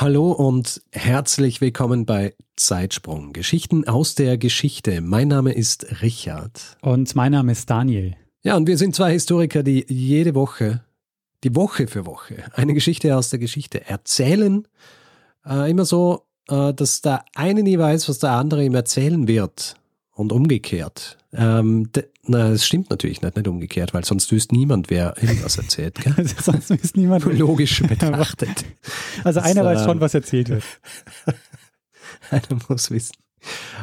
Hallo und herzlich willkommen bei Zeitsprung. Geschichten aus der Geschichte. Mein Name ist Richard. Und mein Name ist Daniel. Ja, und wir sind zwei Historiker, die jede Woche, die Woche für Woche, eine Geschichte aus der Geschichte erzählen. Äh, immer so, äh, dass der eine nie weiß, was der andere ihm erzählen wird. Und umgekehrt. Ähm, na, es stimmt natürlich nicht, nicht umgekehrt, weil sonst wüsste niemand, wer irgendwas erzählt. Gell? sonst wüsste niemand. Logisch betrachtet. Also einer das, weiß schon, ähm, was erzählt wird. einer muss wissen.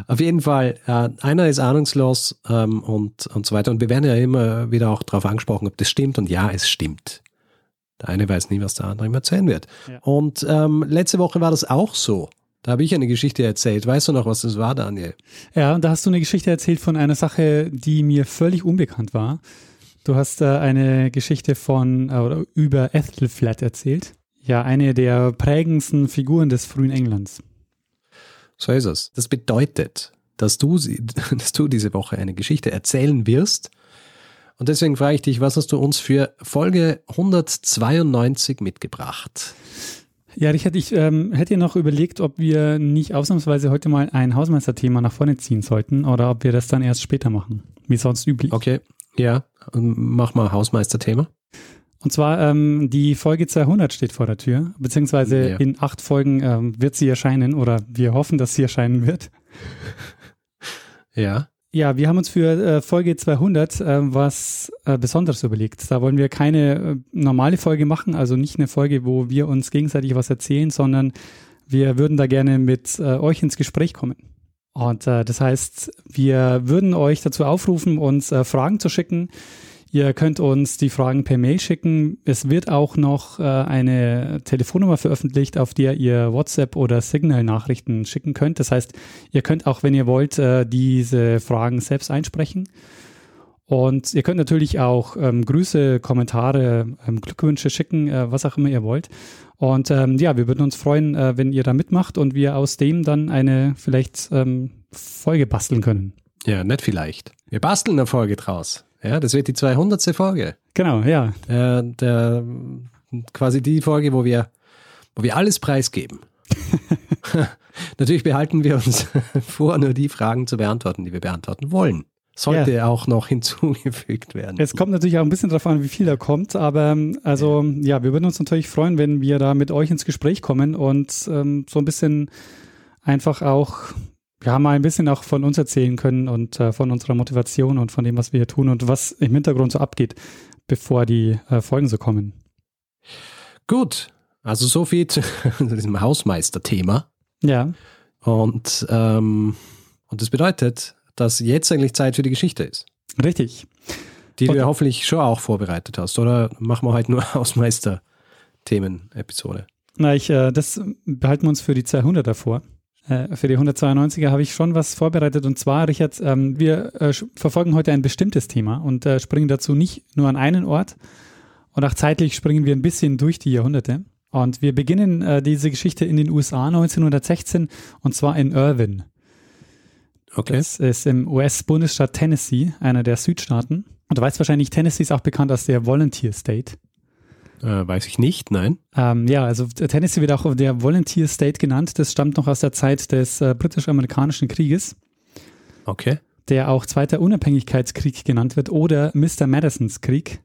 Auf jeden Fall, äh, einer ist ahnungslos ähm, und, und so weiter. Und wir werden ja immer wieder auch darauf angesprochen, ob das stimmt. Und ja, es stimmt. Der eine weiß nie, was der andere ihm erzählen wird. Ja. Und ähm, letzte Woche war das auch so. Da habe ich eine Geschichte erzählt. Weißt du noch, was das war, Daniel? Ja, und da hast du eine Geschichte erzählt von einer Sache, die mir völlig unbekannt war. Du hast äh, eine Geschichte von äh, oder über Ethelflatt erzählt. Ja, eine der prägendsten Figuren des frühen Englands. So ist es. Das bedeutet, dass du, dass du diese Woche eine Geschichte erzählen wirst. Und deswegen frage ich dich, was hast du uns für Folge 192 mitgebracht? Ja, Richard, ich ähm, hätte ja noch überlegt, ob wir nicht ausnahmsweise heute mal ein Hausmeisterthema nach vorne ziehen sollten oder ob wir das dann erst später machen, wie sonst üblich. Okay, ja, mach mal Hausmeisterthema. Und zwar ähm, die Folge 200 steht vor der Tür, beziehungsweise ja. in acht Folgen ähm, wird sie erscheinen oder wir hoffen, dass sie erscheinen wird. Ja. Ja, wir haben uns für äh, Folge 200 äh, was äh, Besonderes überlegt. Da wollen wir keine äh, normale Folge machen, also nicht eine Folge, wo wir uns gegenseitig was erzählen, sondern wir würden da gerne mit äh, euch ins Gespräch kommen. Und äh, das heißt, wir würden euch dazu aufrufen, uns Fragen zu schicken Ihr könnt uns die Fragen per Mail schicken. Es wird auch noch äh, eine Telefonnummer veröffentlicht, auf der ihr WhatsApp oder Signal-Nachrichten schicken könnt. Das heißt, ihr könnt auch, wenn ihr wollt, äh, diese Fragen selbst einsprechen. Und ihr könnt natürlich auch ähm, Grüße, Kommentare, ähm, Glückwünsche schicken, äh, was auch immer ihr wollt. Und ähm, ja, wir würden uns freuen, äh, wenn ihr da mitmacht und wir aus dem dann eine vielleicht ähm, Folge basteln können. Ja, nicht vielleicht. Wir basteln eine Folge draus. Ja, das wird die 200. Folge. Genau, ja. Der, der, quasi die Folge, wo wir, wo wir alles preisgeben. Natürlich behalten wir uns vor, nur die Fragen zu beantworten, die wir beantworten wollen. Sollte ja. auch noch hinzugefügt werden. Es kommt natürlich auch ein bisschen darauf an, wie viel da kommt, aber also ja, wir würden uns natürlich freuen, wenn wir da mit euch ins Gespräch kommen und ähm, so ein bisschen einfach auch ja, mal ein bisschen auch von uns erzählen können und äh, von unserer Motivation und von dem, was wir hier tun und was im Hintergrund so abgeht, bevor die äh, Folgen so kommen. Gut, also so viel zu diesem Hausmeister-Thema. Ja. Und, ähm, und das bedeutet, dass jetzt eigentlich Zeit für die Geschichte ist. Richtig. Die und, du ja hoffentlich schon auch vorbereitet hast, oder machen wir heute nur Hausmeister-Themen-Episode? Na, ich, äh, das behalten wir uns für die 200 davor. Äh, für die 192er habe ich schon was vorbereitet. Und zwar, Richard, ähm, wir äh, verfolgen heute ein bestimmtes Thema und äh, springen dazu nicht nur an einen Ort. Und auch zeitlich springen wir ein bisschen durch die Jahrhunderte. Und wir beginnen äh, diese Geschichte in den USA 1916 und zwar in Irvine. Okay. Das ist im US-Bundesstaat Tennessee, einer der Südstaaten. Und du weißt wahrscheinlich, Tennessee ist auch bekannt als der Volunteer State. Äh, weiß ich nicht, nein. Ähm, ja, also Tennessee wird auch der Volunteer State genannt. Das stammt noch aus der Zeit des äh, britisch-amerikanischen Krieges. Okay. Der auch Zweiter Unabhängigkeitskrieg genannt wird oder Mr. Madisons Krieg,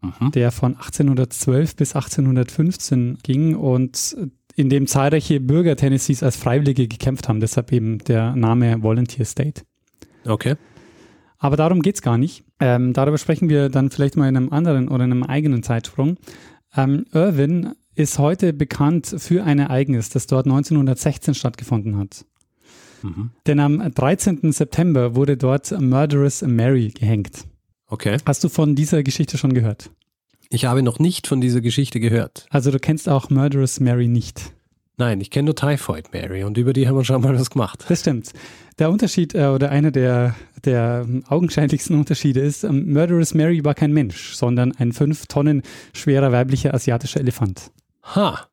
mhm. der von 1812 bis 1815 ging und in dem zahlreiche Bürger Tennessees als Freiwillige gekämpft haben. Deshalb eben der Name Volunteer State. Okay. Aber darum geht es gar nicht. Ähm, darüber sprechen wir dann vielleicht mal in einem anderen oder in einem eigenen Zeitsprung. Ähm, Irwin ist heute bekannt für ein Ereignis, das dort 1916 stattgefunden hat. Mhm. Denn am 13. September wurde dort Murderous Mary gehängt. Okay. Hast du von dieser Geschichte schon gehört? Ich habe noch nicht von dieser Geschichte gehört. Also du kennst auch Murderous Mary nicht. Nein, ich kenne nur Typhoid Mary und über die haben wir schon mal was gemacht. Das stimmt. Der Unterschied äh, oder einer der, der augenscheinlichsten Unterschiede ist, ähm, Murderous Mary war kein Mensch, sondern ein fünf Tonnen schwerer weiblicher asiatischer Elefant. Ha.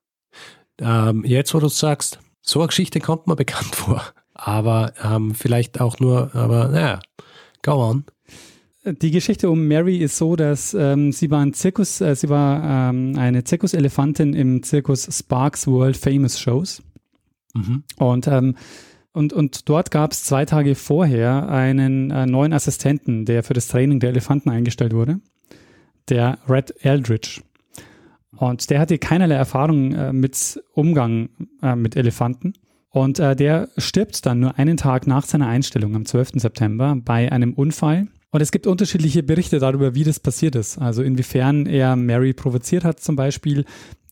Ähm, jetzt, wo du sagst, so eine Geschichte kommt mir bekannt vor. Aber ähm, vielleicht auch nur, aber naja, go on. Die Geschichte um Mary ist so, dass ähm, sie war ein Zirkus, äh, sie war ähm, eine Zirkuselefantin im Zirkus Sparks World Famous Shows. Mhm. Und, ähm, und, und dort gab es zwei Tage vorher einen äh, neuen Assistenten, der für das Training der Elefanten eingestellt wurde, der Red Eldridge. Und der hatte keinerlei Erfahrung äh, mit Umgang äh, mit Elefanten. Und äh, der stirbt dann nur einen Tag nach seiner Einstellung am 12. September bei einem Unfall. Und es gibt unterschiedliche Berichte darüber, wie das passiert ist. Also inwiefern er Mary provoziert hat zum Beispiel.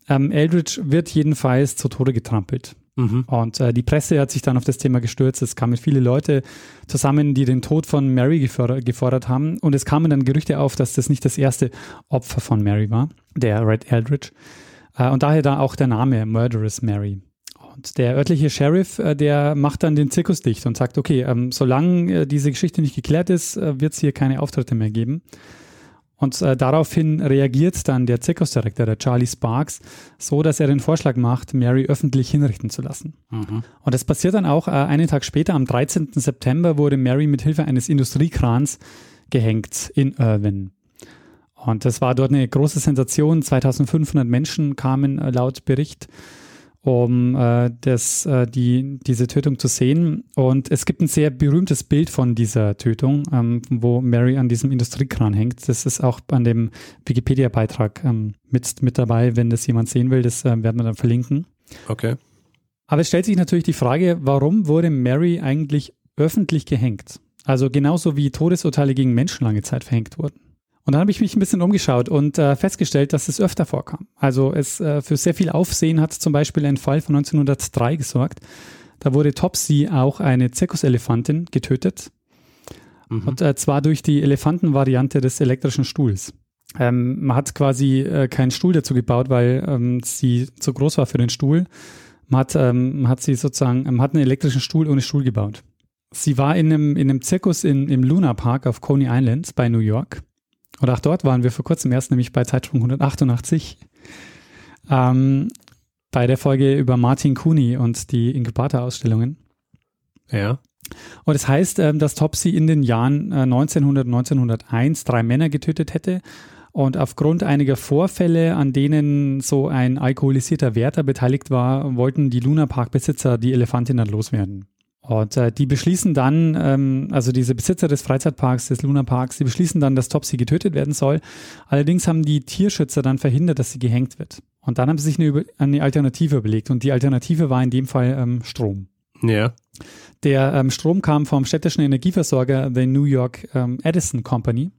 Ähm, Eldridge wird jedenfalls zu Tode getrampelt. Mhm. Und äh, die Presse hat sich dann auf das Thema gestürzt. Es kamen viele Leute zusammen, die den Tod von Mary gefordert, gefordert haben. Und es kamen dann Gerüchte auf, dass das nicht das erste Opfer von Mary war, der Red Eldridge. Äh, und daher da auch der Name Murderous Mary. Und der örtliche Sheriff, äh, der macht dann den Zirkus dicht und sagt, okay, ähm, solange äh, diese Geschichte nicht geklärt ist, äh, wird es hier keine Auftritte mehr geben. Und äh, daraufhin reagiert dann der Zirkusdirektor, der Charlie Sparks, so, dass er den Vorschlag macht, Mary öffentlich hinrichten zu lassen. Mhm. Und das passiert dann auch äh, einen Tag später, am 13. September, wurde Mary mit Hilfe eines Industriekrans gehängt in Irvine. Und das war dort eine große Sensation. 2500 Menschen kamen äh, laut Bericht um äh, das, äh, die, diese Tötung zu sehen. Und es gibt ein sehr berühmtes Bild von dieser Tötung, ähm, wo Mary an diesem Industriekran hängt. Das ist auch an dem Wikipedia-Beitrag ähm, mit, mit dabei, wenn das jemand sehen will. Das äh, werden wir dann verlinken. Okay. Aber es stellt sich natürlich die Frage, warum wurde Mary eigentlich öffentlich gehängt? Also genauso wie Todesurteile gegen Menschen lange Zeit verhängt wurden. Und dann habe ich mich ein bisschen umgeschaut und äh, festgestellt, dass es öfter vorkam. Also es äh, für sehr viel Aufsehen hat zum Beispiel ein Fall von 1903 gesorgt. Da wurde Topsy auch eine Zirkuselefantin getötet. Mhm. Und äh, zwar durch die Elefantenvariante des elektrischen Stuhls. Ähm, man hat quasi äh, keinen Stuhl dazu gebaut, weil ähm, sie zu groß war für den Stuhl. Man hat, ähm, man hat sie sozusagen, man hat einen elektrischen Stuhl ohne Stuhl gebaut. Sie war in einem, in einem Zirkus in, im Luna Park auf Coney Island bei New York. Und auch dort waren wir vor kurzem erst, nämlich bei Zeitsprung 188, ähm, bei der Folge über Martin Cooney und die Inkubator-Ausstellungen. Ja. Und es das heißt, ähm, dass Topsy in den Jahren äh, 1900, 1901 drei Männer getötet hätte. Und aufgrund einiger Vorfälle, an denen so ein alkoholisierter Wärter beteiligt war, wollten die Luna Park-Besitzer die Elefantin dann loswerden. Und äh, die beschließen dann, ähm, also diese Besitzer des Freizeitparks, des Luna Parks, die beschließen dann, dass Topsy getötet werden soll. Allerdings haben die Tierschützer dann verhindert, dass sie gehängt wird. Und dann haben sie sich eine, eine Alternative überlegt. Und die Alternative war in dem Fall ähm, Strom. Ja. Der ähm, Strom kam vom städtischen Energieversorger The New York ähm, Edison Company,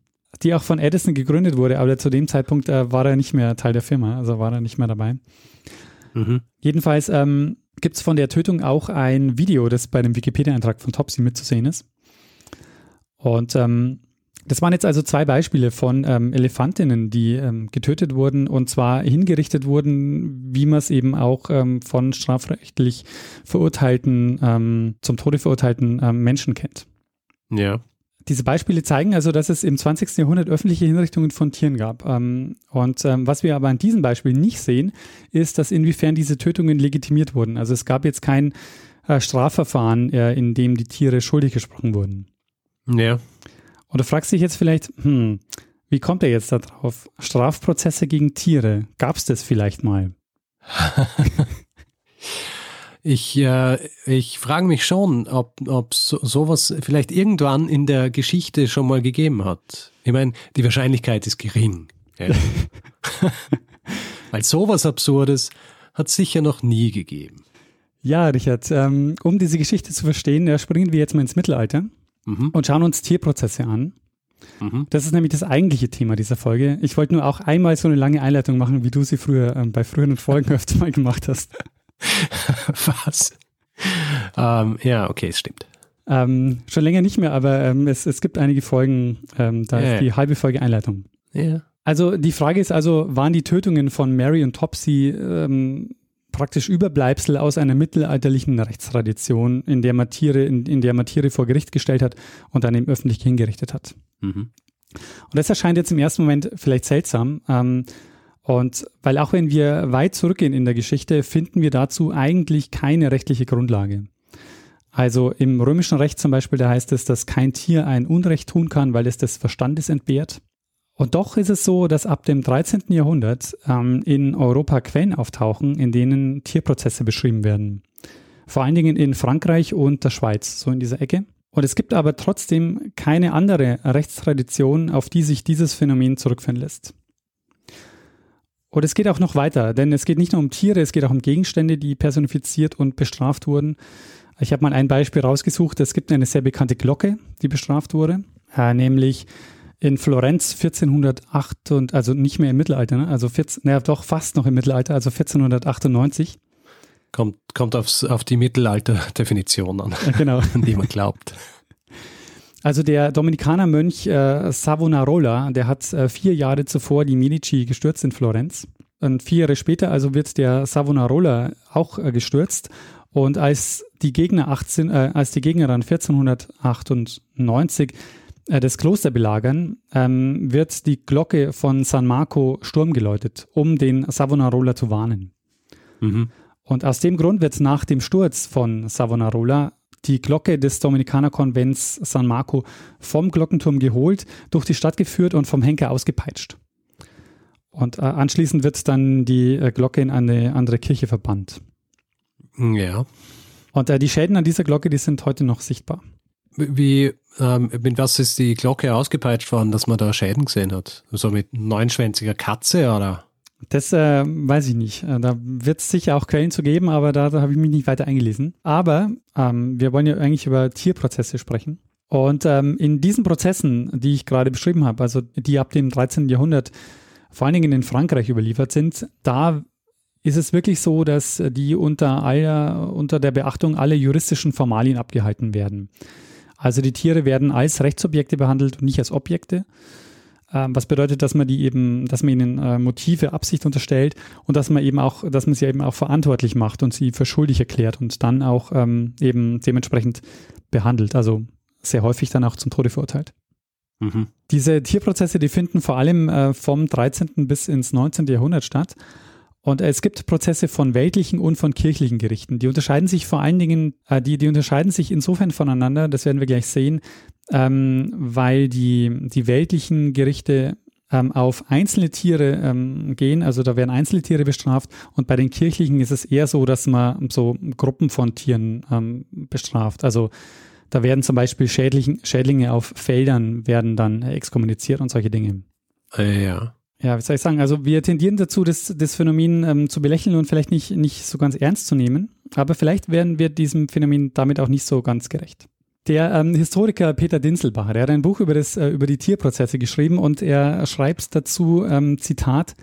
die auch von Edison gegründet wurde, aber zu dem Zeitpunkt äh, war er nicht mehr Teil der Firma, also war er nicht mehr dabei. Mhm. Jedenfalls ähm, gibt es von der Tötung auch ein Video, das bei dem Wikipedia-Eintrag von Topsy mitzusehen ist. Und ähm, das waren jetzt also zwei Beispiele von ähm, Elefantinnen, die ähm, getötet wurden und zwar hingerichtet wurden, wie man es eben auch ähm, von strafrechtlich verurteilten, ähm, zum Tode verurteilten ähm, Menschen kennt. Ja. Diese Beispiele zeigen also, dass es im 20. Jahrhundert öffentliche Hinrichtungen von Tieren gab. Ähm, und ähm, was wir aber an diesem Beispiel nicht sehen, ist, dass inwiefern diese Tötungen legitimiert wurden. Also es gab jetzt kein äh, Strafverfahren, äh, in dem die Tiere schuldig gesprochen wurden. Ja. Und du fragst dich jetzt vielleicht, hm, wie kommt er jetzt da drauf? Strafprozesse gegen Tiere, gab es das vielleicht mal? Ich, äh, ich frage mich schon, ob, ob so, sowas vielleicht irgendwann in der Geschichte schon mal gegeben hat. Ich meine, die Wahrscheinlichkeit ist gering. Ja. Weil sowas Absurdes hat es sicher noch nie gegeben. Ja, Richard, ähm, um diese Geschichte zu verstehen, äh, springen wir jetzt mal ins Mittelalter Mhm. und schauen uns Tierprozesse an. Mhm. Das ist nämlich das eigentliche Thema dieser Folge. Ich wollte nur auch einmal so eine lange Einleitung machen, wie du sie früher ähm, bei früheren Folgen öfter mal gemacht hast. Was? Ähm, ja, okay, es stimmt. Ähm, schon länger nicht mehr, aber ähm, es, es gibt einige Folgen, ähm, da Ja, ist die halbe Folge Einleitung. Ja. Also die Frage ist also, waren die Tötungen von Mary und Topsy ähm, praktisch Überbleibsel aus einer mittelalterlichen Rechtstradition, in der man Tiere, in, in der man Tiere vor Gericht gestellt hat und dann eben öffentlich hingerichtet hat. Mhm. Und das erscheint jetzt im ersten Moment vielleicht seltsam. Und weil auch wenn wir weit zurückgehen in der Geschichte, finden wir dazu eigentlich keine rechtliche Grundlage. Also im römischen Recht zum Beispiel, da heißt es, dass kein Tier ein Unrecht tun kann, weil es des Verstandes entbehrt. Und doch ist es so, dass ab dem 13. Jahrhundert ähm, in Europa Quellen auftauchen, in denen Tierprozesse beschrieben werden. Vor allen Dingen in Frankreich und der Schweiz, so in dieser Ecke. Und es gibt aber trotzdem keine andere Rechtstradition, auf die sich dieses Phänomen zurückführen lässt. Und es geht auch noch weiter, denn es geht nicht nur um Tiere, es geht auch um Gegenstände, die personifiziert und bestraft wurden. Ich habe mal ein Beispiel rausgesucht. Es gibt eine sehr bekannte Glocke, die bestraft wurde, äh, nämlich in Florenz 1408 und also nicht mehr im Mittelalter, ne? also 14, naja, doch fast noch im Mittelalter, also 1498. Kommt, kommt aufs, auf die Mittelalter-Definition an, ja, genau. an die man glaubt. Also der Dominikanermönch äh, Savonarola, der hat äh, vier Jahre zuvor die Medici gestürzt in Florenz. Und vier Jahre später also wird der Savonarola auch äh, gestürzt. Und als die Gegner 18, äh, als die Gegner dann 1498 äh, das Kloster belagern, ähm, wird die Glocke von San Marco Sturm geläutet, um den Savonarola zu warnen. Mhm. Und aus dem Grund wird nach dem Sturz von Savonarola die Glocke des Dominikanerkonvents San Marco vom Glockenturm geholt, durch die Stadt geführt und vom Henker ausgepeitscht. Und äh, anschließend wird dann die äh, Glocke in eine andere Kirche verbannt. Ja. Und äh, die Schäden an dieser Glocke, die sind heute noch sichtbar. Wie, ähm, mit was ist die Glocke ausgepeitscht worden, dass man da Schäden gesehen hat? So mit neunschwänziger Katze oder? Das äh, weiß ich nicht. Äh, da wird es sicher auch Quellen zu geben, aber da, da habe ich mich nicht weiter eingelesen. Aber ähm, wir wollen ja eigentlich über Tierprozesse sprechen. Und ähm, in diesen Prozessen, die ich gerade beschrieben habe, also die ab dem 13. Jahrhundert vor allen Dingen in Frankreich überliefert sind, da ist es wirklich so, dass die unter, aller, unter der Beachtung aller juristischen Formalien abgehalten werden. Also die Tiere werden als Rechtsobjekte behandelt und nicht als Objekte. Ähm, was bedeutet, dass man die eben, dass man ihnen äh, Motive, Absicht unterstellt und dass man eben auch, dass man sie eben auch verantwortlich macht und sie für schuldig erklärt und dann auch ähm, eben dementsprechend behandelt. Also sehr häufig dann auch zum Tode verurteilt. Mhm. Diese Tierprozesse, die finden vor allem äh, vom 13. bis ins 19. Jahrhundert statt. Und es gibt Prozesse von weltlichen und von kirchlichen Gerichten. Die unterscheiden sich vor allen Dingen, äh, die, die unterscheiden sich insofern voneinander, das werden wir gleich sehen, ähm, weil die, die weltlichen Gerichte ähm, auf einzelne Tiere ähm, gehen, also da werden einzelne Tiere bestraft und bei den kirchlichen ist es eher so, dass man so Gruppen von Tieren ähm, bestraft. Also da werden zum Beispiel Schädling, Schädlinge auf Feldern werden dann exkommuniziert und solche Dinge. Äh, ja ja, wie soll ich sagen, also wir tendieren dazu, das, das Phänomen ähm, zu belächeln und vielleicht nicht, nicht so ganz ernst zu nehmen, aber vielleicht werden wir diesem Phänomen damit auch nicht so ganz gerecht. Der ähm, Historiker Peter Dinselbacher, der hat ein Buch über, das, äh, über die Tierprozesse geschrieben und er schreibt dazu, ähm, Zitat,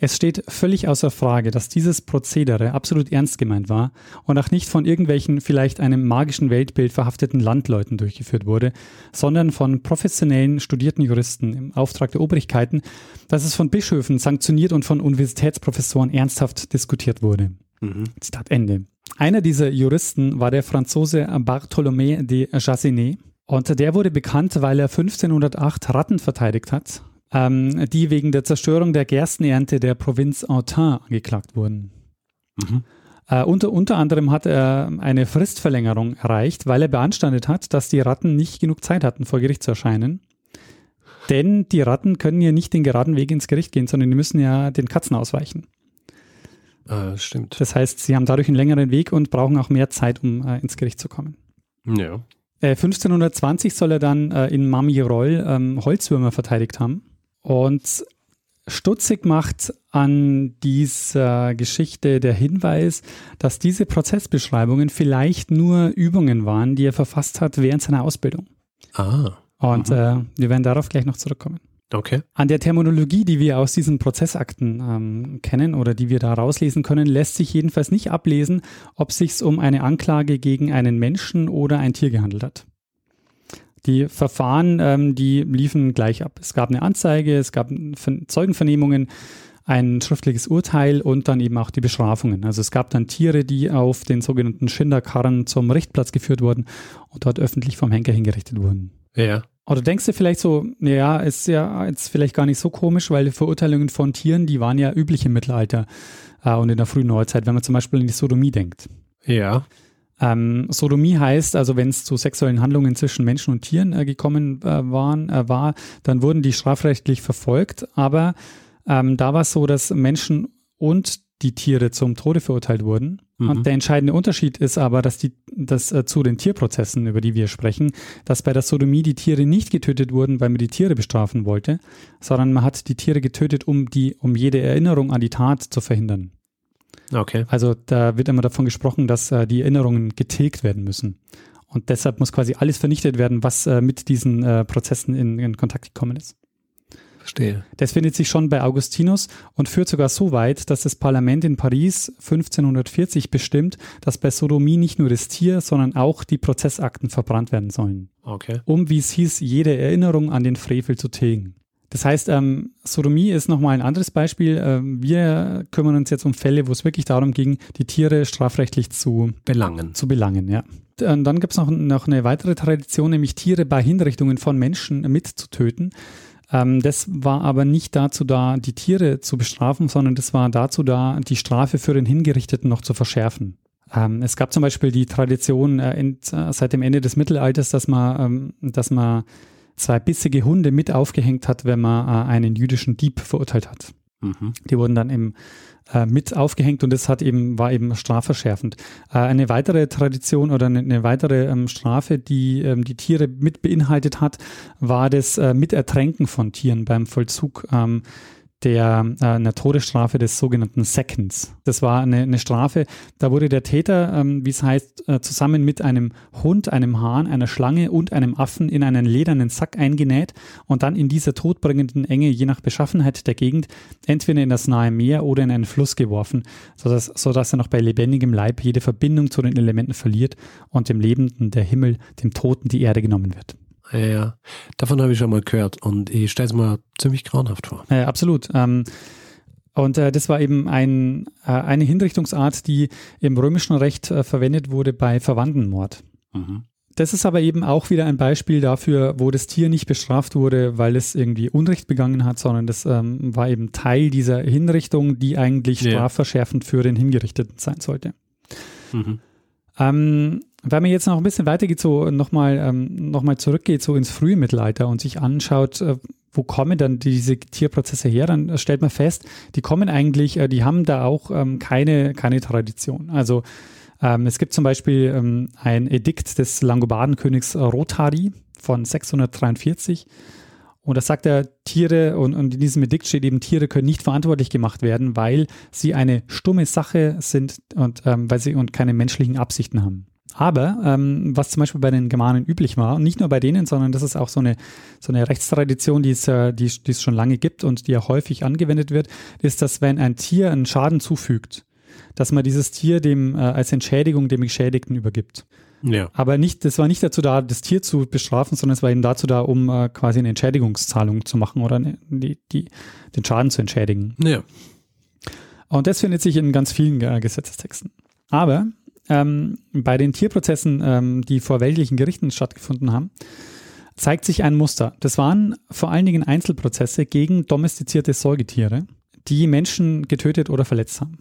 es steht völlig außer Frage, dass dieses Prozedere absolut ernst gemeint war und auch nicht von irgendwelchen vielleicht einem magischen Weltbild verhafteten Landleuten durchgeführt wurde, sondern von professionellen, studierten Juristen im Auftrag der Obrigkeiten, dass es von Bischöfen sanktioniert und von Universitätsprofessoren ernsthaft diskutiert wurde. Mhm. Zitat Ende. Einer dieser Juristen war der Franzose Bartholomé de Jassinet. Und der wurde bekannt, weil er 1508 Ratten verteidigt hat, ähm, die wegen der Zerstörung der Gerstenernte der Provinz Autun angeklagt wurden. Mhm. Äh, unter, unter anderem hat er eine Fristverlängerung erreicht, weil er beanstandet hat, dass die Ratten nicht genug Zeit hatten, vor Gericht zu erscheinen. Denn die Ratten können ja nicht den geraden Weg ins Gericht gehen, sondern die müssen ja den Katzen ausweichen. Äh, stimmt. Das heißt, sie haben dadurch einen längeren Weg und brauchen auch mehr Zeit, um äh, ins Gericht zu kommen. Ja. 1520 äh, soll er dann äh, in Mamirol ähm, Holzwürmer verteidigt haben. Und stutzig macht an dieser Geschichte der Hinweis, dass diese Prozessbeschreibungen vielleicht nur Übungen waren, die er verfasst hat während seiner Ausbildung. Ah. Und äh, wir werden darauf gleich noch zurückkommen. Okay. An der Terminologie, die wir aus diesen Prozessakten ähm, kennen oder die wir da rauslesen können, lässt sich jedenfalls nicht ablesen, ob es sich um eine Anklage gegen einen Menschen oder ein Tier gehandelt hat. Die Verfahren, ähm, die liefen gleich ab. Es gab eine Anzeige, es gab Zeugenvernehmungen, ein schriftliches Urteil und dann eben auch die Bestrafungen. Also es gab dann Tiere, die auf den sogenannten Schinderkarren zum Richtplatz geführt wurden und dort öffentlich vom Henker hingerichtet wurden. Ja. Oder denkst du vielleicht so, ja, ist ja jetzt vielleicht gar nicht so komisch, weil die Verurteilungen von Tieren, die waren ja üblich im Mittelalter äh, und in der frühen Neuzeit, wenn man zum Beispiel in die Sodomie denkt. Ja. Ähm, Sodomie heißt, also wenn es zu sexuellen Handlungen zwischen Menschen und Tieren äh, gekommen äh, waren, äh, war, dann wurden die strafrechtlich verfolgt, aber ähm, da war es so, dass Menschen und die Tiere zum Tode verurteilt wurden. Mhm. Und der entscheidende Unterschied ist aber, dass die, dass äh, zu den Tierprozessen, über die wir sprechen, dass bei der Sodomie die Tiere nicht getötet wurden, weil man die Tiere bestrafen wollte, sondern man hat die Tiere getötet, um die, um jede Erinnerung an die Tat zu verhindern. Okay. Also da wird immer davon gesprochen, dass äh, die Erinnerungen getilgt werden müssen. Und deshalb muss quasi alles vernichtet werden, was äh, mit diesen äh, Prozessen in, in Kontakt gekommen ist. Verstehe. Das findet sich schon bei Augustinus und führt sogar so weit, dass das Parlament in Paris 1540 bestimmt, dass bei Sodomie nicht nur das Tier, sondern auch die Prozessakten verbrannt werden sollen, Okay. um, wie es hieß, jede Erinnerung an den Frevel zu tilgen. Das heißt, ähm, Sodomie ist nochmal ein anderes Beispiel. Ähm, wir kümmern uns jetzt um Fälle, wo es wirklich darum ging, die Tiere strafrechtlich zu, Belangen. zu belangen. Ja. Und dann gibt es noch, noch eine weitere Tradition, nämlich Tiere bei Hinrichtungen von Menschen mitzutöten. Ähm, das war aber nicht dazu da, die Tiere zu bestrafen, sondern das war dazu da, die Strafe für den Hingerichteten noch zu verschärfen. Ähm, es gab zum Beispiel die Tradition äh, in, äh, seit dem Ende des Mittelalters, dass man, ähm, dass man zwei bissige Hunde mit aufgehängt hat, wenn man äh, einen jüdischen Dieb verurteilt hat. Mhm. Die wurden dann eben äh, mit aufgehängt und das hat eben, war eben strafverschärfend. Äh, eine weitere Tradition oder eine, eine weitere ähm, Strafe, die ähm, die Tiere mit beinhaltet hat, war das äh, Mitertränken von Tieren beim Vollzug ähm, der äh, einer Todesstrafe des sogenannten Seconds. Das war eine, eine Strafe, da wurde der Täter, ähm, wie es heißt, äh, zusammen mit einem Hund, einem Hahn, einer Schlange und einem Affen in einen ledernen Sack eingenäht und dann in dieser todbringenden Enge, je nach Beschaffenheit der Gegend, entweder in das nahe Meer oder in einen Fluss geworfen, sodass, sodass er noch bei lebendigem Leib jede Verbindung zu den Elementen verliert und dem Lebenden der Himmel, dem Toten die Erde genommen wird. Ja, ja. Davon habe ich schon mal gehört und ich stelle es mir ziemlich grauenhaft vor. Äh, absolut. Ähm, und äh, das war eben ein, äh, eine Hinrichtungsart, die im römischen Recht äh, verwendet wurde bei Verwandtenmord. Mhm. Das ist aber eben auch wieder ein Beispiel dafür, wo das Tier nicht bestraft wurde, weil es irgendwie Unrecht begangen hat, sondern das ähm, war eben Teil dieser Hinrichtung, die eigentlich Ja. strafverschärfend für den Hingerichteten sein sollte. Mhm. Ähm, wenn man jetzt noch ein bisschen weitergeht, so nochmal ähm, noch zurückgeht, so ins frühe Mittelalter und sich anschaut, äh, wo kommen dann diese Tierprozesse her, dann stellt man fest, die kommen eigentlich, äh, die haben da auch ähm, keine, keine Tradition. Also ähm, es gibt zum Beispiel ähm, ein Edikt des Langobardenkönigs Rothari von 643. Und da sagt er, Tiere, und, und in diesem Edikt steht eben, Tiere können nicht verantwortlich gemacht werden, weil sie eine stumme Sache sind und ähm, weil sie und keine menschlichen Absichten haben. Aber ähm, was zum Beispiel bei den Germanen üblich war, und nicht nur bei denen, sondern das ist auch so eine, so eine Rechtstradition, die es, äh, die, die es schon lange gibt und die auch häufig angewendet wird, ist, dass wenn ein Tier einen Schaden zufügt, dass man dieses Tier dem äh, als Entschädigung dem Geschädigten übergibt. Ja. Aber nicht, das war nicht dazu da, das Tier zu bestrafen, sondern es war eben dazu da, um äh, quasi eine Entschädigungszahlung zu machen oder eine, die, die, den Schaden zu entschädigen. Ja. Und das findet sich in ganz vielen äh, Gesetzestexten. Aber ähm, bei den Tierprozessen, ähm, die vor weltlichen Gerichten stattgefunden haben, zeigt sich ein Muster. Das waren vor allen Dingen Einzelprozesse gegen domestizierte Säugetiere, die Menschen getötet oder verletzt haben.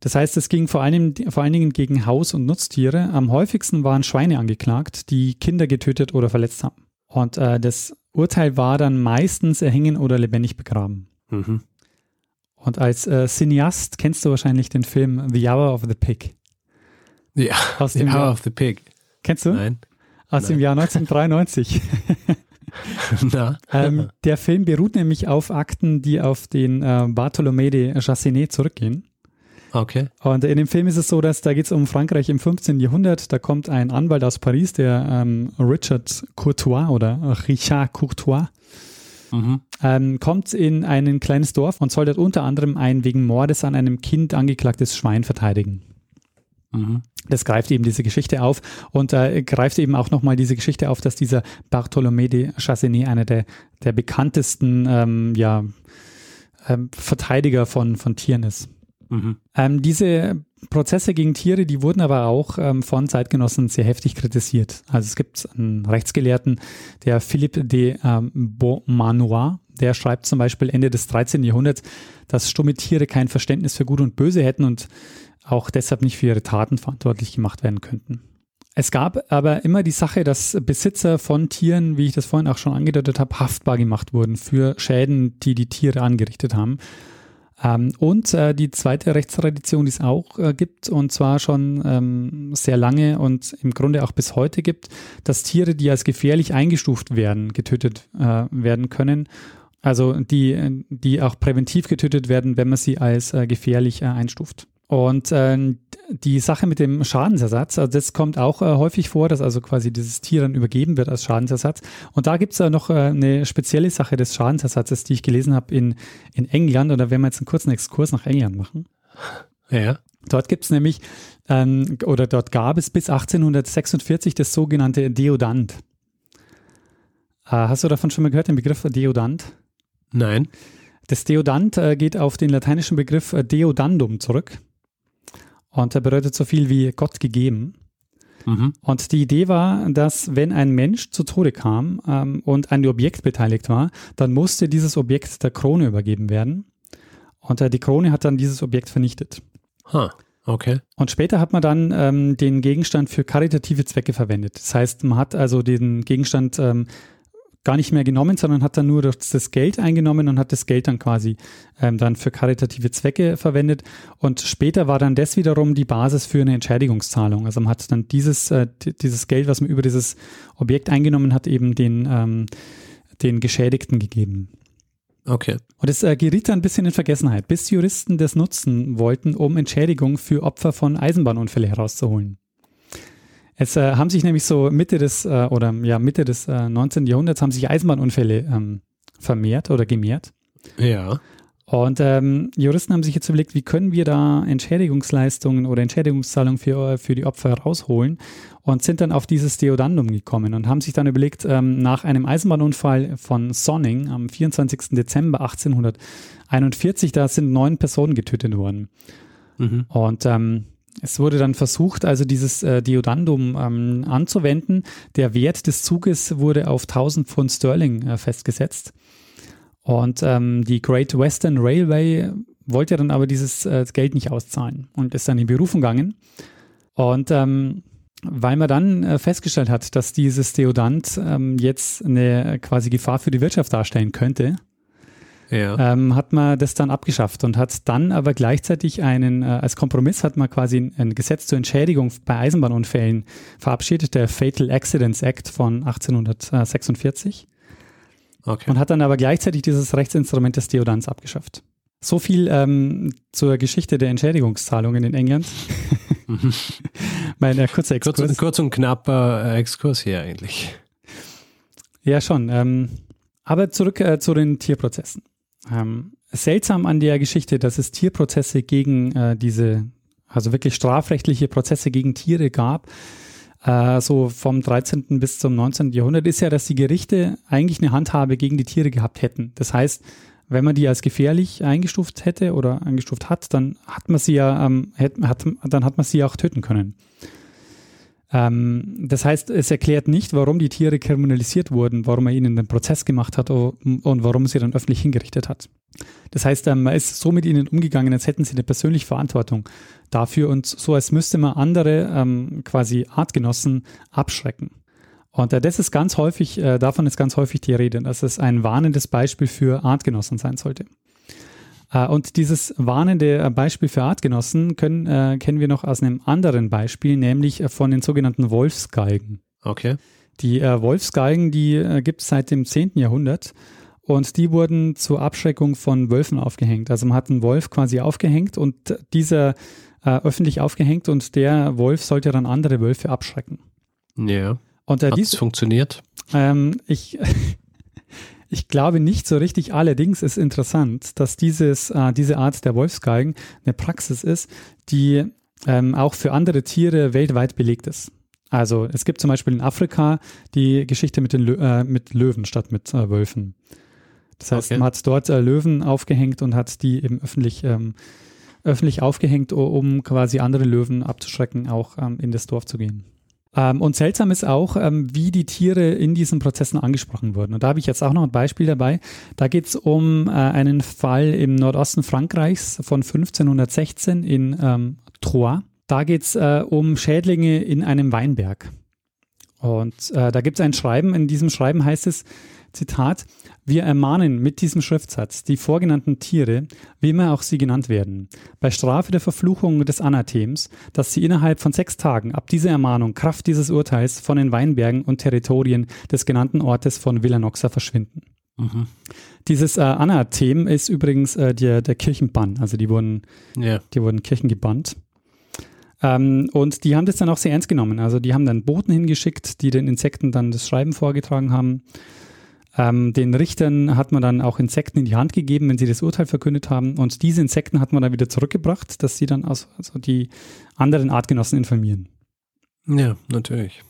Das heißt, es ging vor, allem, vor allen Dingen gegen Haus- und Nutztiere. Am häufigsten waren Schweine angeklagt, die Kinder getötet oder verletzt haben. Und äh, das Urteil war dann meistens erhängen oder lebendig begraben. Mhm. Und als äh, Cineast kennst du wahrscheinlich den Film The Hour of the Pig. Ja. Aus The dem Hour Jahr, of the Pig. kennst du? Nein. Aus dem Nein. Jahr 1993. Na. ähm, der Film beruht nämlich auf Akten, die auf den äh, Bartholomé de Jassinet zurückgehen. Okay. Und in dem Film ist es so, dass da geht es um Frankreich im 15. Jahrhundert. Da kommt ein Anwalt aus Paris, der ähm, Richard Courtois oder Richard Courtois, Mhm. ähm, kommt in ein kleines Dorf und soll dort unter anderem ein wegen Mordes an einem Kind angeklagtes Schwein verteidigen. Mhm. Das greift eben diese Geschichte auf und äh, greift eben auch nochmal diese Geschichte auf, dass dieser Bartholomé de Chassenet einer der, der bekanntesten ähm, ja, ähm, Verteidiger von, von Tieren ist. Mhm. Ähm, diese Prozesse gegen Tiere, die wurden aber auch ähm, von Zeitgenossen sehr heftig kritisiert. Also es gibt einen Rechtsgelehrten, der Philippe de ähm, Beaumanoir, der schreibt zum Beispiel Ende des 13. Jahrhunderts, dass stumme Tiere kein Verständnis für Gut und Böse hätten und auch deshalb nicht für ihre Taten verantwortlich gemacht werden könnten. Es gab aber immer die Sache, dass Besitzer von Tieren, wie ich das vorhin auch schon angedeutet habe, haftbar gemacht wurden für Schäden, die die Tiere angerichtet haben. Ähm, und äh, die zweite Rechtstradition, die es auch äh, gibt, und zwar schon ähm, sehr lange und im Grunde auch bis heute gibt, dass Tiere, die als gefährlich eingestuft werden, getötet äh, werden können. Also die, die auch präventiv getötet werden, wenn man sie als äh, gefährlich äh, einstuft. Und äh, die Sache mit dem Schadensersatz, also das kommt auch äh, häufig vor, dass also quasi dieses Tier dann übergeben wird als Schadensersatz. Und da gibt es äh, noch äh, eine spezielle Sache des Schadensersatzes, die ich gelesen habe in, in England. Und da werden wir jetzt einen kurzen Exkurs nach England machen. Ja. Dort gibt es nämlich, ähm, oder dort gab es bis 1846 das sogenannte Deodant. Äh, hast du davon schon mal gehört, den Begriff Deodant? Nein. Das Deodant äh, geht auf den lateinischen Begriff Deodandum zurück. Und er bedeutet so viel wie Gott gegeben. Mhm. Und die Idee war, dass wenn ein Mensch zu Tode kam ähm, und ein Objekt beteiligt war, dann musste dieses Objekt der Krone übergeben werden. Und äh, die Krone hat dann dieses Objekt vernichtet. Huh. Okay. Und später hat man dann ähm, den Gegenstand für karitative Zwecke verwendet. Das heißt, man hat also den Gegenstand ähm, gar nicht mehr genommen, sondern hat dann nur das Geld eingenommen und hat das Geld dann quasi ähm, dann für karitative Zwecke verwendet. Und später war dann das wiederum die Basis für eine Entschädigungszahlung. Also man hat dann dieses, äh, dieses Geld, was man über dieses Objekt eingenommen hat, eben den, ähm, den Geschädigten gegeben. Okay. Und es äh, geriet dann ein bisschen in Vergessenheit, bis Juristen das nutzen wollten, um Entschädigung für Opfer von Eisenbahnunfällen herauszuholen. Es äh, haben sich nämlich so Mitte des äh, oder ja Mitte des äh, 19. Jahrhunderts haben sich Eisenbahnunfälle ähm, vermehrt oder gemehrt. Ja. Und ähm, Juristen haben sich jetzt überlegt, wie können wir da Entschädigungsleistungen oder Entschädigungszahlungen für, für die Opfer rausholen und sind dann auf dieses Deodandum gekommen und haben sich dann überlegt, ähm, nach einem Eisenbahnunfall von Sonning am 24. Dezember 1841, da sind neun Personen getötet worden. Mhm. Und ähm, es wurde dann versucht, also dieses äh, Deodandum ähm, anzuwenden. Der Wert des Zuges wurde auf 1000 Pfund Sterling äh, festgesetzt. Und ähm, die Great Western Railway wollte dann aber dieses äh, Geld nicht auszahlen und ist dann in Berufung gegangen. Und ähm, weil man dann äh, festgestellt hat, dass dieses Deodant ähm, jetzt eine quasi Gefahr für die Wirtschaft darstellen könnte, ja. ähm, hat man das dann abgeschafft und hat dann aber gleichzeitig einen, äh, als Kompromiss hat man quasi ein Gesetz zur Entschädigung bei Eisenbahnunfällen verabschiedet, der Fatal Accidents Act von 1846. Okay. Und hat dann aber gleichzeitig dieses Rechtsinstrument des Deodans abgeschafft. So viel ähm, zur Geschichte der Entschädigungszahlungen in England. mein äh, kurzer Exkurs. Kurz, kurz und knapper äh, Exkurs hier eigentlich. Ja, schon. Ähm, aber zurück äh, zu den Tierprozessen. Ähm, seltsam an der Geschichte, dass es Tierprozesse gegen äh, diese, also wirklich strafrechtliche Prozesse gegen Tiere gab, äh, so vom 13. bis zum 19. Jahrhundert, ist ja, dass die Gerichte eigentlich eine Handhabe gegen die Tiere gehabt hätten. Das heißt, wenn man die als gefährlich eingestuft hätte oder eingestuft hat, dann hat man sie ja, ähm, hat, hat, dann hat man sie auch töten können. Ähm, das heißt, es erklärt nicht, warum die Tiere kriminalisiert wurden, warum er ihnen den Prozess gemacht hat und warum sie dann öffentlich hingerichtet hat. Das heißt, ähm, man ist so mit ihnen umgegangen, als hätten sie eine persönliche Verantwortung dafür und so, als müsste man andere ähm, quasi Artgenossen abschrecken. Und äh, das ist ganz häufig, äh, davon ist ganz häufig die Rede, dass es ein warnendes Beispiel für Artgenossen sein sollte. Äh, und dieses warnende Beispiel für Artgenossen können, äh, kennen wir noch aus einem anderen Beispiel, nämlich äh, von den sogenannten Wolfsgeigen. Okay. Die äh, Wolfsgeigen, die äh, gibt es seit dem 10. Jahrhundert und die wurden zur Abschreckung von Wölfen aufgehängt. Also man hat einen Wolf quasi aufgehängt und dieser äh, öffentlich aufgehängt und der Wolf sollte dann andere Wölfe abschrecken. Ja. Und äh, Hat es funktioniert? Ähm, ich, Ich glaube nicht so richtig. Allerdings ist interessant, dass dieses, äh, diese Art der Wolfsgeigen eine Praxis ist, die ähm, auch für andere Tiere weltweit belegt ist. Also es gibt zum Beispiel in Afrika die Geschichte mit, den Lö äh, mit Löwen statt mit äh, Wölfen. Das heißt, Okay. man hat dort äh, Löwen aufgehängt und hat die eben öffentlich, ähm, öffentlich aufgehängt, um quasi andere Löwen abzuschrecken, auch ähm, in das Dorf zu gehen. Ähm, und seltsam ist auch, ähm, wie die Tiere in diesen Prozessen angesprochen wurden. Und da habe ich jetzt auch noch ein Beispiel dabei. Da geht es um äh, einen Fall im Nordosten Frankreichs von 1516 in ähm, Troyes. Da geht es äh, um Schädlinge in einem Weinberg. Und äh, da gibt es ein Schreiben. In diesem Schreiben heißt es, Zitat, wir ermahnen mit diesem Schriftsatz die vorgenannten Tiere, wie immer auch sie genannt werden, bei Strafe der Verfluchung des Anathems, dass sie innerhalb von sechs Tagen ab dieser Ermahnung Kraft dieses Urteils von den Weinbergen und Territorien des genannten Ortes von Villanoxa verschwinden. Mhm. Dieses äh, Anathem ist übrigens äh, der, der Kirchenbann, also die wurden Ja. die wurden Kirchen gebannt. Ähm, und die haben das dann auch sehr ernst genommen. Also die haben dann Boten hingeschickt, die den Insekten dann das Schreiben vorgetragen haben. Ähm, den Richtern hat man dann auch Insekten in die Hand gegeben, wenn sie das Urteil verkündet haben. Und diese Insekten hat man dann wieder zurückgebracht, dass sie dann also die anderen Artgenossen informieren. ja, natürlich.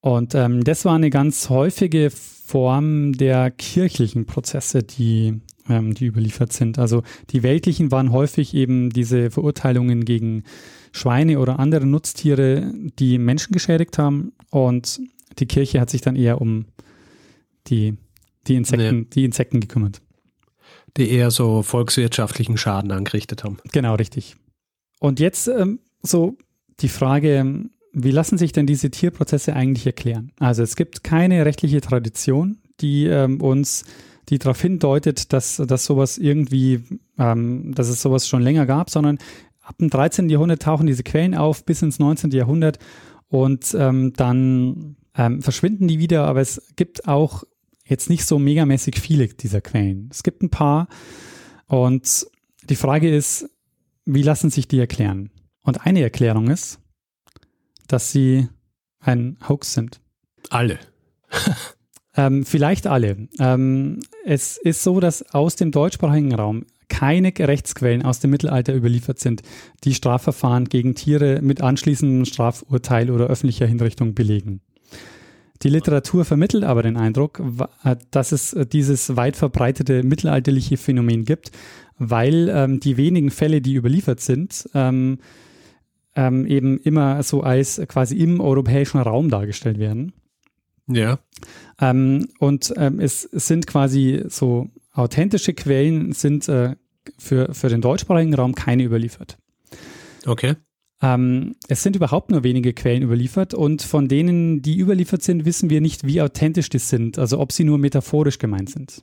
Und ähm, das war eine ganz häufige Form der kirchlichen Prozesse, die, ähm, die überliefert sind. Also die weltlichen waren häufig eben diese Verurteilungen gegen Schweine oder andere Nutztiere, die Menschen geschädigt haben. Und die Kirche hat sich dann eher um die, die, Insekten, die Insekten gekümmert. Die eher so volkswirtschaftlichen Schaden angerichtet haben. Genau, richtig. Und jetzt ähm, so die Frage, ähm, wie lassen sich denn diese Tierprozesse eigentlich erklären? Also es gibt keine rechtliche Tradition, die ähm, uns, die darauf hindeutet, dass, dass sowas irgendwie, ähm, dass es sowas schon länger gab, sondern ab dem 13. Jahrhundert tauchen diese Quellen auf bis ins 19. Jahrhundert und ähm, dann ähm, verschwinden die wieder, aber es gibt auch jetzt nicht so megamäßig viele dieser Quellen. Es gibt ein paar und die Frage ist, wie lassen sich die erklären? Und eine Erklärung ist, dass sie ein Hoax sind. Alle. Ähm, vielleicht alle. Ähm, es ist so, dass aus dem deutschsprachigen Raum keine Rechtsquellen aus dem Mittelalter überliefert sind, die Strafverfahren gegen Tiere mit anschließendem Strafurteil oder öffentlicher Hinrichtung belegen. Die Literatur vermittelt aber den Eindruck, dass es äh, dieses weit verbreitete mittelalterliche Phänomen gibt, weil ähm, die wenigen Fälle, die überliefert sind, ähm, ähm, eben immer so als quasi im europäischen Raum dargestellt werden. Ja. Ähm, und ähm, es, es sind quasi so authentische Quellen, sind äh, für, für den deutschsprachigen Raum keine überliefert. Okay. Ähm, es sind überhaupt nur wenige Quellen überliefert und von denen, die überliefert sind, wissen wir nicht, wie authentisch die sind, also ob sie nur metaphorisch gemeint sind.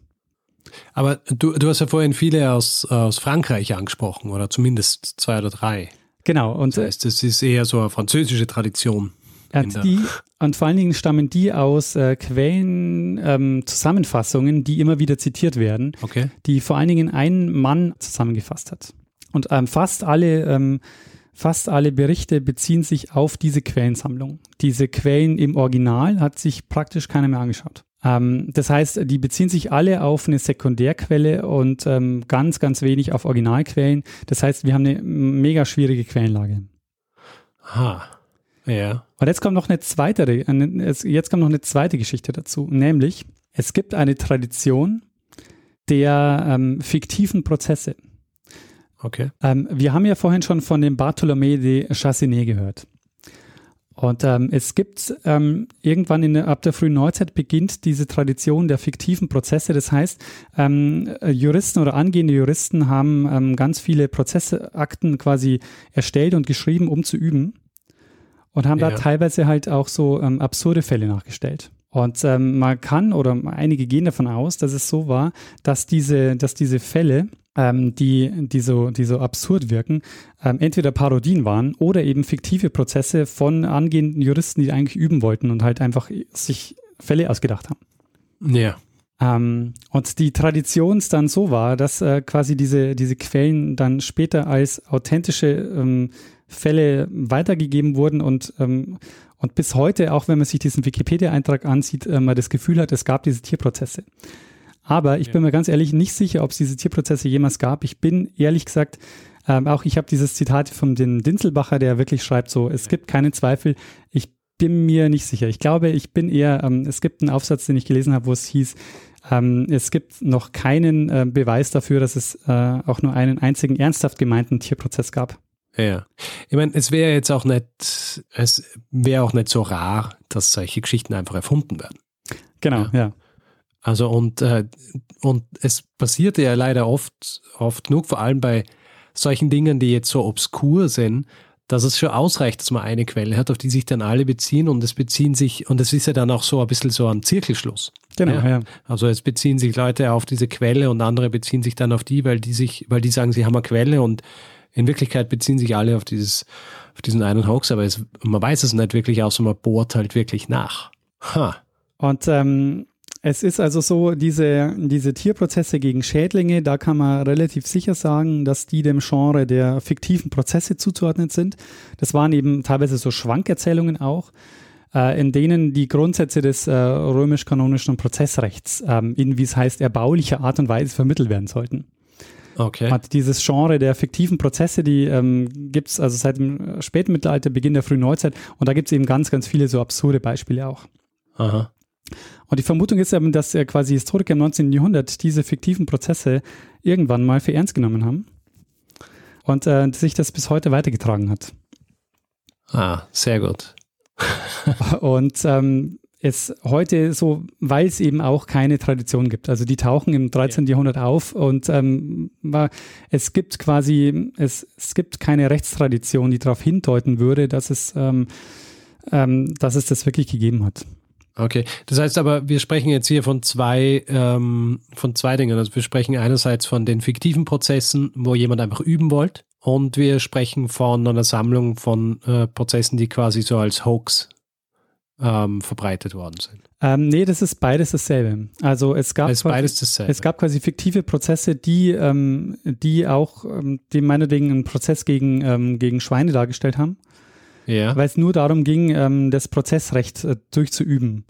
Aber du, du hast ja vorhin viele aus, aus Frankreich angesprochen oder zumindest zwei oder drei. Genau, und Das heißt, es ist eher so eine französische Tradition. die, und vor allen Dingen stammen die aus äh, Quellen, ähm, Zusammenfassungen, die immer wieder zitiert werden. Okay. die vor allen Dingen ein Mann zusammengefasst hat. Und ähm, fast alle, ähm, fast alle Berichte beziehen sich auf diese Quellensammlung. Diese Quellen im Original hat sich praktisch keiner mehr angeschaut. Ähm, das heißt, die beziehen sich alle auf eine Sekundärquelle und ähm, ganz, ganz wenig auf Originalquellen. Das heißt, wir haben eine mega schwierige Quellenlage. Aha. Ja. Und jetzt kommt noch eine zweite, eine- jetzt kommt noch eine zweite Geschichte dazu, nämlich es gibt eine Tradition der ähm, fiktiven Prozesse. Okay. Ähm, wir haben ja vorhin schon von dem Bartholomé de Chassinet gehört. Und ähm, es gibt ähm, irgendwann in ab der frühen Neuzeit beginnt diese Tradition der fiktiven Prozesse. Das heißt, ähm, äh, Juristen oder angehende Juristen haben ähm, ganz viele Prozessakten quasi erstellt und geschrieben, um zu üben. Und haben da Ja. teilweise halt auch so ähm, absurde Fälle nachgestellt. Und ähm, man kann oder einige gehen davon aus, dass es so war, dass diese, dass diese Fälle, ähm, die, die, so, die so absurd wirken, ähm, entweder Parodien waren oder eben fiktive Prozesse von angehenden Juristen, die eigentlich üben wollten und halt einfach sich Fälle ausgedacht haben. Ja. Ähm, und die Tradition es dann so war, dass äh, quasi diese, diese Quellen dann später als authentische ähm, Fälle weitergegeben wurden und, ähm, und bis heute, auch wenn man sich diesen Wikipedia-Eintrag ansieht, äh, man das Gefühl hat, es gab diese Tierprozesse. Aber ich Ja. bin mir ganz ehrlich nicht sicher, ob es diese Tierprozesse jemals gab. Ich bin ehrlich gesagt, ähm, auch ich habe dieses Zitat von den Dinselbacher, der wirklich schreibt so, es gibt keinen Zweifel. Ich bin mir nicht sicher. Ich glaube, ich bin eher, ähm, es gibt einen Aufsatz, den ich gelesen habe, wo es hieß, ähm, es gibt noch keinen äh, Beweis dafür, dass es äh, auch nur einen einzigen ernsthaft gemeinten Tierprozess gab. Ja. Ich meine, es wäre jetzt auch nicht, es wäre auch nicht so rar, dass solche Geschichten einfach erfunden werden. Genau, ja. ja. Also und, äh, und es passiert ja leider oft, oft genug, vor allem bei solchen Dingen, die jetzt so obskur sind, dass es schon ausreicht, dass man eine Quelle hat, auf die sich dann alle beziehen und es beziehen sich, und es ist ja dann auch so ein bisschen so ein Zirkelschluss. Genau, ja. ja. Also es beziehen sich Leute auf diese Quelle und andere beziehen sich dann auf die, weil die sich, weil die sagen, sie haben eine Quelle und in Wirklichkeit beziehen sich alle auf dieses, auf diesen einen Hoax, aber es, man weiß es nicht wirklich, außer man bohrt halt wirklich nach. Ha. Und ähm, es ist also so, diese, diese Tierprozesse gegen Schädlinge, da kann man relativ sicher sagen, dass die dem Genre der fiktiven Prozesse zuzuordnen sind. Das waren eben teilweise so Schwankerzählungen auch, äh, in denen die Grundsätze des äh, römisch-kanonischen Prozessrechts ähm, in, wie es heißt, erbaulicher Art und Weise vermittelt werden sollten. Okay. Hat dieses Genre der fiktiven Prozesse, die ähm, gibt es also seit dem späten Mittelalter, Beginn der frühen Neuzeit und da gibt es eben ganz, ganz viele so absurde Beispiele auch. Aha. Und die Vermutung ist eben, dass äh, quasi Historiker im 19. Jahrhundert diese fiktiven Prozesse irgendwann mal für ernst genommen haben und äh, sich das bis heute weitergetragen hat. Ah, sehr gut. und ähm, es heute so, weil es eben auch keine Tradition gibt. Also die tauchen im 13. Ja. Jahrhundert auf und ähm, es gibt quasi, es, es gibt keine Rechtstradition, die darauf hindeuten würde, dass es, ähm, ähm, dass es das wirklich gegeben hat. Okay, das heißt aber, wir sprechen jetzt hier von zwei, ähm, von zwei Dingen. Also wir sprechen einerseits von den fiktiven Prozessen, wo jemand einfach üben wollte, und wir sprechen von einer Sammlung von äh, Prozessen, die quasi so als Hoax ähm, verbreitet worden sind. Ähm, nee, das ist beides dasselbe. Also es gab, dasselbe. es gab quasi fiktive Prozesse, die, ähm, die auch, ähm, die meinetwegen einen Prozess gegen, ähm, gegen Schweine dargestellt haben ja. weil es nur darum ging, ähm, das Prozessrecht äh, durchzuüben.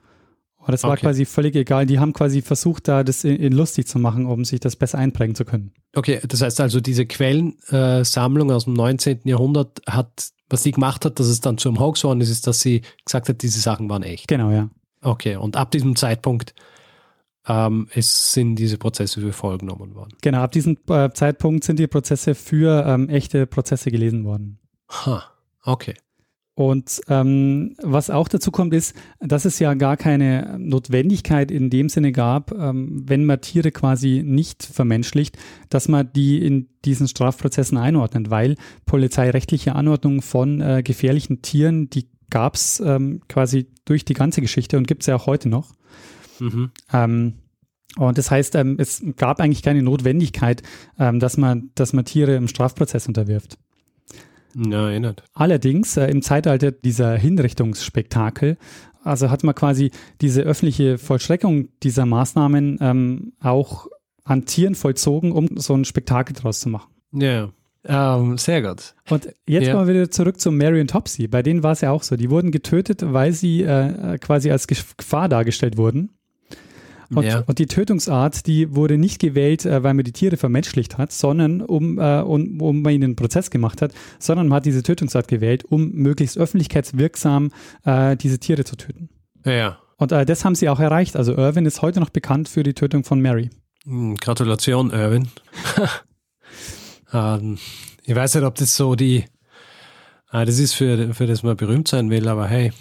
Und das war okay. quasi völlig egal. Die haben quasi versucht, da das in, in, lustig zu machen, um sich das besser einprägen zu können. Okay, das heißt also, diese Quellensammlung äh, aus dem 19. Jahrhundert hat, was sie gemacht hat, dass es dann zum Hoax geworden ist, ist, dass sie gesagt hat, diese Sachen waren echt. Genau, ja. Okay, und ab diesem Zeitpunkt ähm, es sind diese Prozesse für voll genommen worden. Genau, ab diesem äh, Zeitpunkt sind die Prozesse für ähm, echte Prozesse gelesen worden. Ha, okay. Und ähm, was auch dazu kommt, ist, dass es ja gar keine Notwendigkeit in dem Sinne gab, ähm, wenn man Tiere quasi nicht vermenschlicht, dass man die in diesen Strafprozessen einordnet, weil polizeirechtliche Anordnung von äh, gefährlichen Tieren, die gab es ähm, quasi durch die ganze Geschichte und gibt es ja auch heute noch. Mhm. Ähm, und das heißt, ähm, es gab eigentlich keine Notwendigkeit, ähm, dass man, dass man Tiere im Strafprozess unterwirft. Ja, erinnert. Allerdings äh, im Zeitalter dieser Hinrichtungsspektakel, also hat man quasi diese öffentliche Vollstreckung dieser Maßnahmen ähm, auch an Tieren vollzogen, um so ein Spektakel draus zu machen. Ja. Um, sehr gut. Und jetzt ja. mal wieder zurück zu Mary und Topsy. Bei denen war es ja auch so. Die wurden getötet, weil sie äh, quasi als Gefahr dargestellt wurden. Und, ja. und, die Tötungsart, die wurde nicht gewählt, äh, weil man die Tiere vermenschlicht hat, sondern um, äh, um, um man ihnen einen Prozess gemacht hat, sondern man hat diese Tötungsart gewählt, um möglichst öffentlichkeitswirksam äh, diese Tiere zu töten. Ja. Und äh, das haben sie auch erreicht. Also Irwin ist heute noch bekannt für die Tötung von Mary. Hm, Gratulation, Irwin. ähm, ich weiß nicht, ob das so die, ah, das ist für, für das man berühmt sein will, aber hey,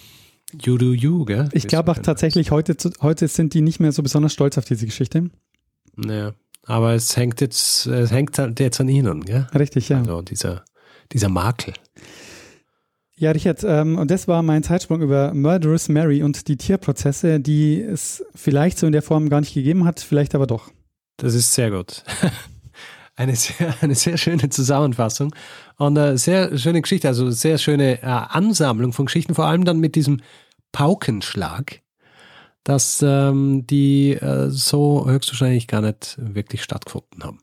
You do you, gell? Ich glaube auch tatsächlich, heute, heute sind die nicht mehr so besonders stolz auf diese Geschichte. Ja, aber es hängt jetzt, es hängt halt jetzt an ihnen, gell? Richtig, ja. Also dieser, dieser Makel. Ja, Richard, ähm, und das war mein Zeitsprung über Murderous Mary und die Tierprozesse, die es vielleicht so in der Form gar nicht gegeben hat, vielleicht aber doch. Das ist sehr gut. eine, sehr, eine sehr schöne Zusammenfassung und eine sehr schöne Geschichte, also sehr schöne äh, Ansammlung von Geschichten, vor allem dann mit diesem Paukenschlag, dass ähm, die äh, so höchstwahrscheinlich gar nicht wirklich stattgefunden haben.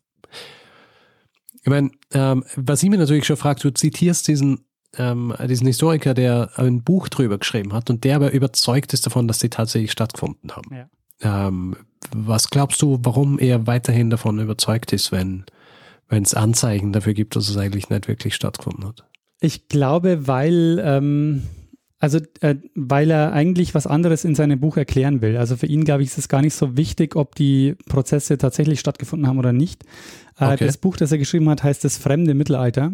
Ich meine, ähm, was ich mir natürlich schon fragt, du zitierst diesen, ähm, diesen Historiker, der ein Buch drüber geschrieben hat und der aber überzeugt ist davon, dass sie tatsächlich stattgefunden haben. Ja. Ähm, was glaubst du, warum er weiterhin davon überzeugt ist, wenn es Anzeichen dafür gibt, dass es eigentlich nicht wirklich stattgefunden hat? Ich glaube, weil ähm, Also, äh, weil er eigentlich was anderes in seinem Buch erklären will. Also für ihn, glaube ich, ist es gar nicht so wichtig, ob die Prozesse tatsächlich stattgefunden haben oder nicht. Äh, Okay. Das Buch, das er geschrieben hat, heißt Das fremde Mittelalter.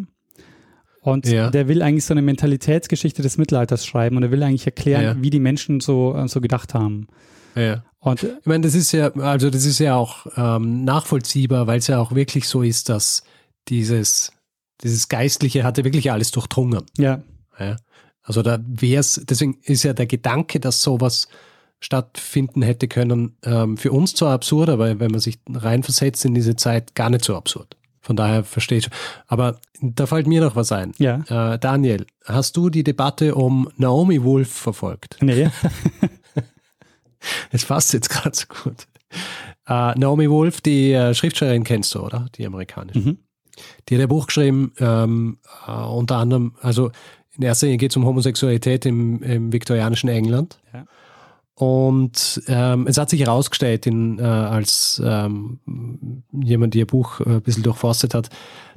Und Ja. der will eigentlich so eine Mentalitätsgeschichte des Mittelalters schreiben und er will eigentlich erklären, Ja. wie die Menschen so, äh, so gedacht haben. Ja. Und äh, Ich meine, das ist ja, also das ist ja auch ähm, nachvollziehbar, weil es ja auch wirklich so ist, dass dieses, dieses Geistliche hatte wirklich alles durchdrungen. ja, Ja. Also da wäre es, deswegen ist ja der Gedanke, dass sowas stattfinden hätte können, ähm, für uns zwar absurd, aber wenn man sich reinversetzt in diese Zeit, gar nicht so absurd. Von daher verstehe ich. Aber da fällt mir noch was ein. ja, Äh, Daniel, hast du die Debatte um Naomi Wolf verfolgt? nee, Es passt jetzt gerade so gut. Äh, Naomi Wolf, die äh, Schriftstellerin kennst du, oder? Die amerikanische. Mhm. Die hat ein Buch geschrieben, ähm, äh, unter anderem, also in erster Linie geht es um Homosexualität im, im viktorianischen England. Ja. Und ähm, es hat sich herausgestellt, in, äh, als ähm, jemand, ihr Buch äh, ein bisschen durchforstet hat,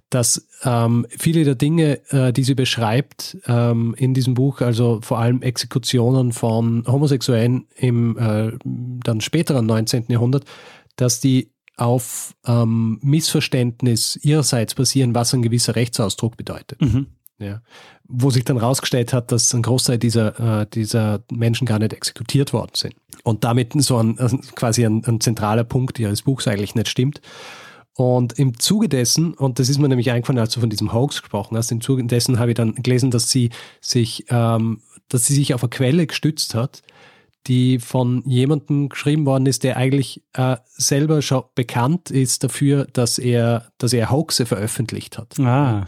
dass ähm, viele der Dinge, äh, die sie beschreibt ähm, in diesem Buch, also vor allem Exekutionen von Homosexuellen im äh, dann späteren 19. Jahrhundert, dass die auf ähm, Missverständnis ihrerseits basieren, was ein gewisser Rechtsausdruck bedeutet. mhm. Ja. Wo sich dann rausgestellt hat, dass ein Großteil dieser, äh, dieser Menschen gar nicht exekutiert worden sind. Und damit so ein, ein quasi ein, ein zentraler Punkt ihres Buchs eigentlich nicht stimmt. Und im Zuge dessen, und das ist mir nämlich eingefallen, als du von diesem Hoax gesprochen hast, im Zuge dessen habe ich dann gelesen, dass sie sich, ähm, dass sie sich auf eine Quelle gestützt hat, die von jemandem geschrieben worden ist, der eigentlich äh, selber schon bekannt ist dafür, dass er, dass er Hoaxe veröffentlicht hat. Ah,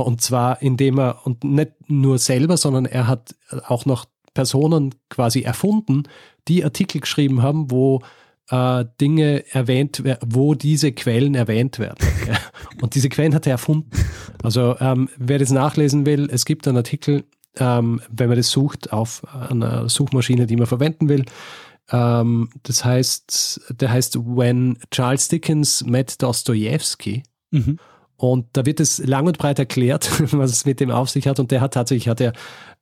Und zwar indem er, und nicht nur selber, sondern er hat auch noch Personen quasi erfunden, die Artikel geschrieben haben, wo äh, Dinge erwähnt werden, wo diese Quellen erwähnt werden. Und diese Quellen hat er erfunden. Also ähm, wer das nachlesen will, es gibt einen Artikel, ähm, wenn man das sucht auf einer Suchmaschine, die man verwenden will. Ähm, das heißt, der heißt When Charles Dickens Met Dostoevsky. mhm. Und da wird es lang und breit erklärt, was es mit dem auf sich hat. Und der hat tatsächlich, hat er,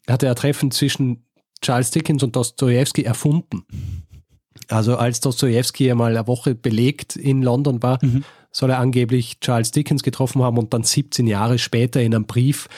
hat er ein Treffen zwischen Charles Dickens und Dostoevsky erfunden. Also als Dostoevsky einmal eine Woche belegt in London war, Mhm. soll er angeblich Charles Dickens getroffen haben und dann 17 Jahre später in einem Brief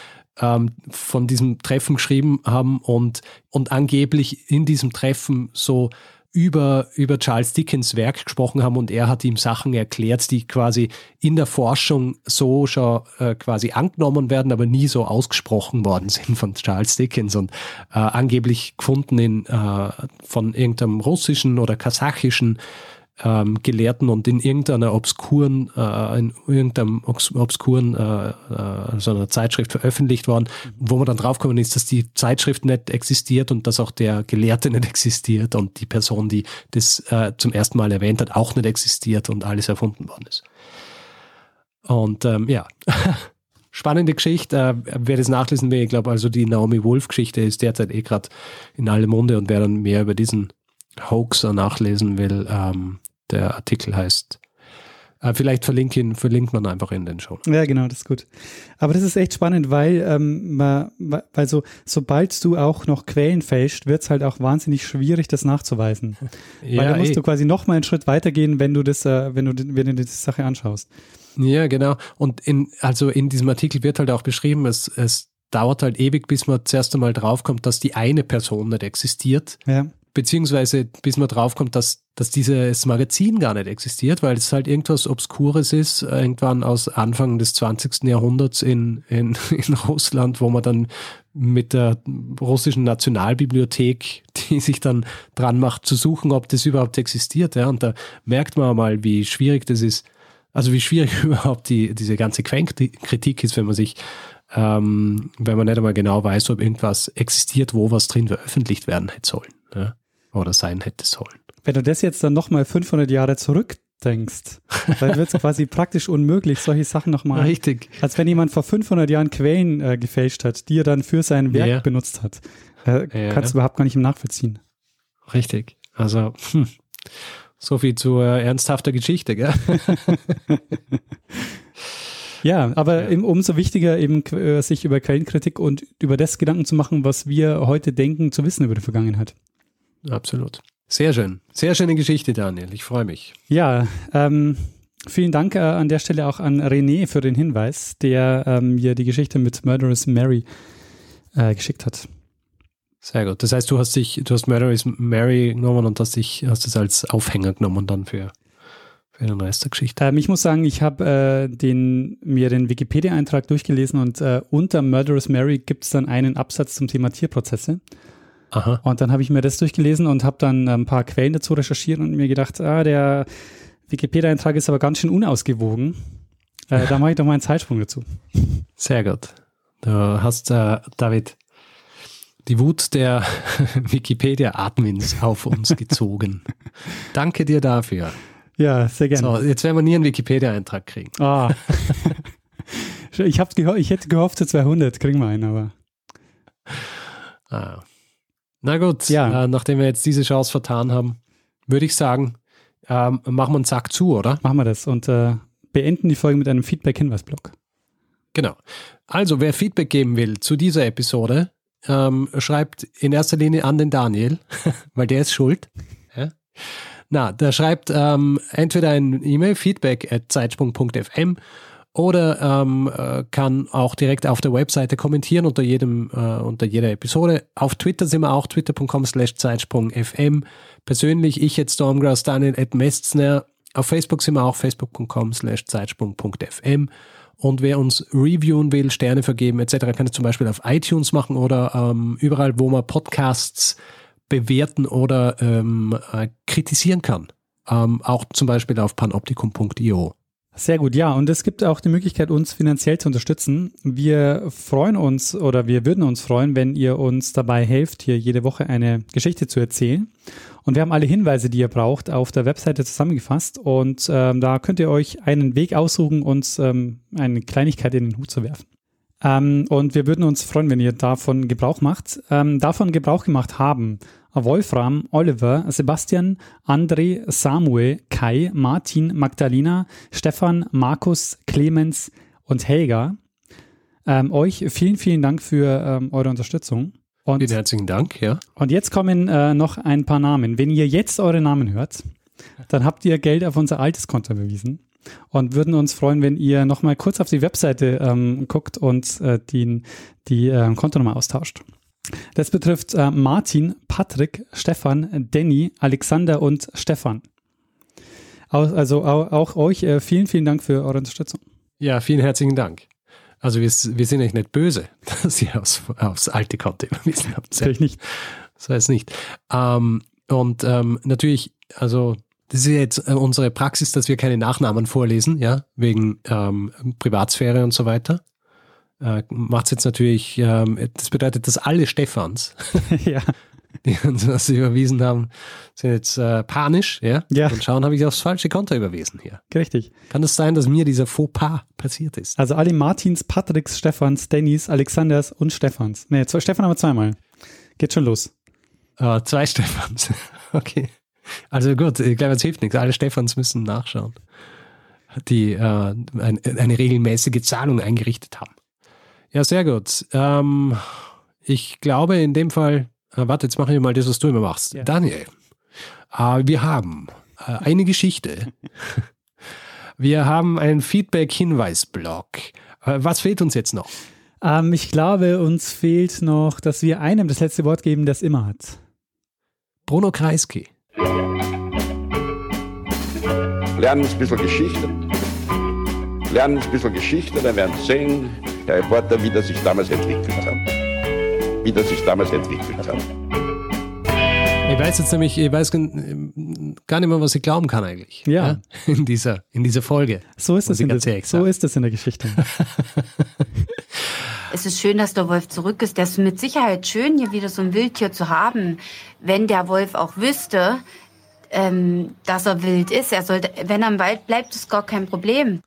ähm, von diesem Treffen geschrieben haben und, und angeblich in diesem Treffen so über, über Charles Dickens Werk gesprochen haben und er hat ihm Sachen erklärt, die quasi in der Forschung so schon äh, quasi angenommen werden, aber nie so ausgesprochen worden sind von Charles Dickens und äh, angeblich gefunden in, äh, von irgendeinem russischen oder kasachischen ähm, Gelehrten und in irgendeiner obskuren, äh, in irgendeinem obs obskuren, äh, äh, so einer Zeitschrift veröffentlicht worden, wo man dann draufgekommen ist, dass die Zeitschrift nicht existiert und dass auch der Gelehrte nicht existiert und die Person, die das äh, zum ersten Mal erwähnt hat, auch nicht existiert und alles erfunden worden ist. Und ähm, ja, spannende Geschichte. Äh, wer das nachlesen will, ich glaube, also die Naomi Wolf-Geschichte ist derzeit eh gerade in alle Munde und wer dann mehr über diesen Hoaxer nachlesen will, ähm, der Artikel heißt, äh, vielleicht verlinkt, ihn, verlinkt man einfach in den Show. Ja, genau, das ist gut. Aber das ist echt spannend, weil, ähm, man, weil so, sobald du auch noch Quellen fälscht, wird es halt auch wahnsinnig schwierig, das nachzuweisen. weil da musst eh. du quasi noch mal einen Schritt weitergehen, wenn du das, äh, wenn du, wenn du dir die Sache anschaust. Ja, genau. Und in, also in diesem Artikel wird halt auch beschrieben, es, es dauert halt ewig, bis man zuerst einmal draufkommt, dass die eine Person nicht existiert, Ja, beziehungsweise bis man draufkommt, dass, dass dieses Magazin gar nicht existiert, weil es halt irgendwas Obskures ist, irgendwann aus Anfang des 20. Jahrhunderts in, in, in Russland, wo man dann mit der russischen Nationalbibliothek, die sich dann dran macht, zu suchen, ob das überhaupt existiert. Ja? Und da merkt man mal, wie schwierig das ist, also wie schwierig überhaupt die, diese ganze Quellenkritik ist, wenn man sich, ähm, wenn man nicht einmal genau weiß, ob irgendwas existiert, wo was drin veröffentlicht werden hätte sollen. Ja? Oder sein hätte sollen. wenn du das jetzt dann noch mal 500 Jahre zurückdenkst, dann wird es quasi praktisch unmöglich, solche Sachen noch mal Richtig. Als wenn jemand vor 500 Jahren Quellen äh, gefälscht hat, die er dann für sein Werk Ja. benutzt hat. Äh, Ja. Kannst du überhaupt gar nicht nachvollziehen. Richtig. Also, hm. so viel zu äh, ernsthafter Geschichte, gell? Ja, aber ja. umso wichtiger eben äh, sich über Quellenkritik und über das Gedanken zu machen, was wir heute denken zu wissen über die Vergangenheit. Absolut. Sehr schön. Sehr schöne Geschichte, Daniel. Ich freue mich. Ja, ähm, vielen Dank äh, an der Stelle auch an René für den Hinweis, der ähm, mir die Geschichte mit Murderous Mary äh, geschickt hat. Sehr gut. Das heißt, du hast dich, du hast Murderous Mary genommen und hast dich, hast es als Aufhänger genommen dann für, für den Rest der Geschichte. Ähm, ich muss sagen, ich habe äh, den, mir den Wikipedia-Eintrag durchgelesen und äh, unter Murderous Mary gibt es dann einen Absatz zum Thema Tierprozesse. Aha. Und dann habe ich mir das durchgelesen und habe dann ein paar Quellen dazu recherchiert und mir gedacht, ah, der Wikipedia-Eintrag ist aber ganz schön unausgewogen. Äh, da mache ich doch mal einen Zeitsprung dazu. Sehr gut. Du hast, äh, David, die Wut der Wikipedia-Admins auf uns gezogen. Danke dir dafür. Ja, sehr gerne. So, jetzt werden wir nie einen Wikipedia-Eintrag kriegen. Ah. ich, ich hätte gehofft, zu 200 kriegen wir einen, aber. Ah. Na gut, ja. Äh, nachdem wir jetzt diese Chance vertan haben, würde ich sagen, ähm, machen wir einen Sack zu, oder? Machen wir das und äh, beenden die Folge mit einem Feedback-Hinweis-Blog. Genau. Also, wer Feedback geben will zu dieser Episode, ähm, schreibt in erster Linie an den Daniel, weil der ist schuld. Ja? Na, der schreibt ähm, entweder ein E-Mail, feedback at zeitsprung.fm oder ähm, äh, kann auch direkt auf der Webseite kommentieren unter jedem äh, unter jeder Episode. Auf Twitter sind wir auch twitter.com slash zeitsprungfm. Persönlich ich jetzt Stormgrass Daniel at Mestner. Auf Facebook sind wir auch facebook.com slash zeitsprung.fm. Und wer uns reviewen will, Sterne vergeben etc., kann es zum Beispiel auf iTunes machen oder ähm, überall, wo man Podcasts bewerten oder ähm, äh, kritisieren kann. Ähm, auch zum Beispiel auf panoptikum.io. Sehr gut, ja. Und es gibt auch die Möglichkeit, uns finanziell zu unterstützen. Wir freuen uns oder wir würden uns freuen, wenn ihr uns dabei helft, hier jede Woche eine Geschichte zu erzählen. Und wir haben alle Hinweise, die ihr braucht, auf der Webseite zusammengefasst. Und ähm, da könnt ihr euch einen Weg aussuchen, uns ähm, eine Kleinigkeit in den Hut zu werfen. Ähm, und wir würden uns freuen, wenn ihr davon Gebrauch macht. Ähm, davon Gebrauch gemacht haben Wolfram, Oliver, Sebastian, André, Samuel, Kai, Martin, Magdalena, Stefan, Markus, Clemens und Helga. Ähm, euch vielen, vielen Dank für ähm, eure Unterstützung. Und, vielen herzlichen Dank, ja. Und jetzt kommen äh, noch ein paar Namen. Wenn ihr jetzt eure Namen hört, dann habt ihr Geld auf unser altes Konto überwiesen und würden uns freuen, wenn ihr nochmal kurz auf die Webseite ähm, guckt und äh, die, die äh, Kontonummer austauscht. Das betrifft äh, Martin, Patrick, Stefan, Danny, Alexander und Stefan. Also auch, auch euch äh, vielen, vielen Dank für eure Unterstützung. Ja, vielen herzlichen Dank. Also wir, wir sind euch nicht böse, dass ihr aufs, aufs alte Konto überwiesen habt. Natürlich nicht. Das heißt nicht. Ähm, und ähm, natürlich, also das ist jetzt äh, unsere Praxis, dass wir keine Nachnamen vorlesen, ja, wegen ähm, Privatsphäre und so weiter äh, macht es jetzt natürlich, ähm, das bedeutet, dass alle Stefans, ja. die uns das überwiesen haben, sind jetzt äh, panisch, ja? ja. Und schauen, habe ich aufs falsche Konto überwiesen hier. Richtig. Kann es das sein, dass mir dieser Fauxpas passiert ist? Also alle Martins, Patricks, Stefans, Dannys, Alexanders und Stefans. Nee, zwei, Stefan aber zweimal. Geht schon los. Uh, zwei Stefans. okay. Also gut, ich glaube, es hilft nichts. Alle Stefans müssen nachschauen, die äh, ein, eine regelmäßige Zahlung eingerichtet haben. Ja, sehr gut. Ähm, ich glaube in dem Fall, äh, warte, jetzt machen wir mal das, was du immer machst. Ja. Daniel, äh, wir haben äh, eine Geschichte. wir haben einen Feedback-Hinweis-Blog. Äh, was fehlt uns jetzt noch? Ähm, ich glaube, uns fehlt noch, dass wir einem das letzte Wort geben, das immer hat. Bruno Kreisky. Lernen ein bisschen Geschichte. Lernen ein bisschen Geschichte, dann werden Sie sehen, Reporter, wie das sich damals entwickelt hat. Wie das sich damals entwickelt hat. Ich weiß jetzt nämlich, ich weiß gar nicht mehr, was ich glauben kann eigentlich. Ja. ja? In dieser, in dieser Folge. So ist es in, der, so ist es in der Geschichte. es ist schön, dass der Wolf zurück ist. Das ist mit Sicherheit schön, hier wieder so ein Wildtier zu haben. Wenn der Wolf auch wüsste, ähm, dass er wild ist, er sollte, wenn er im Wald bleibt, ist gar kein Problem.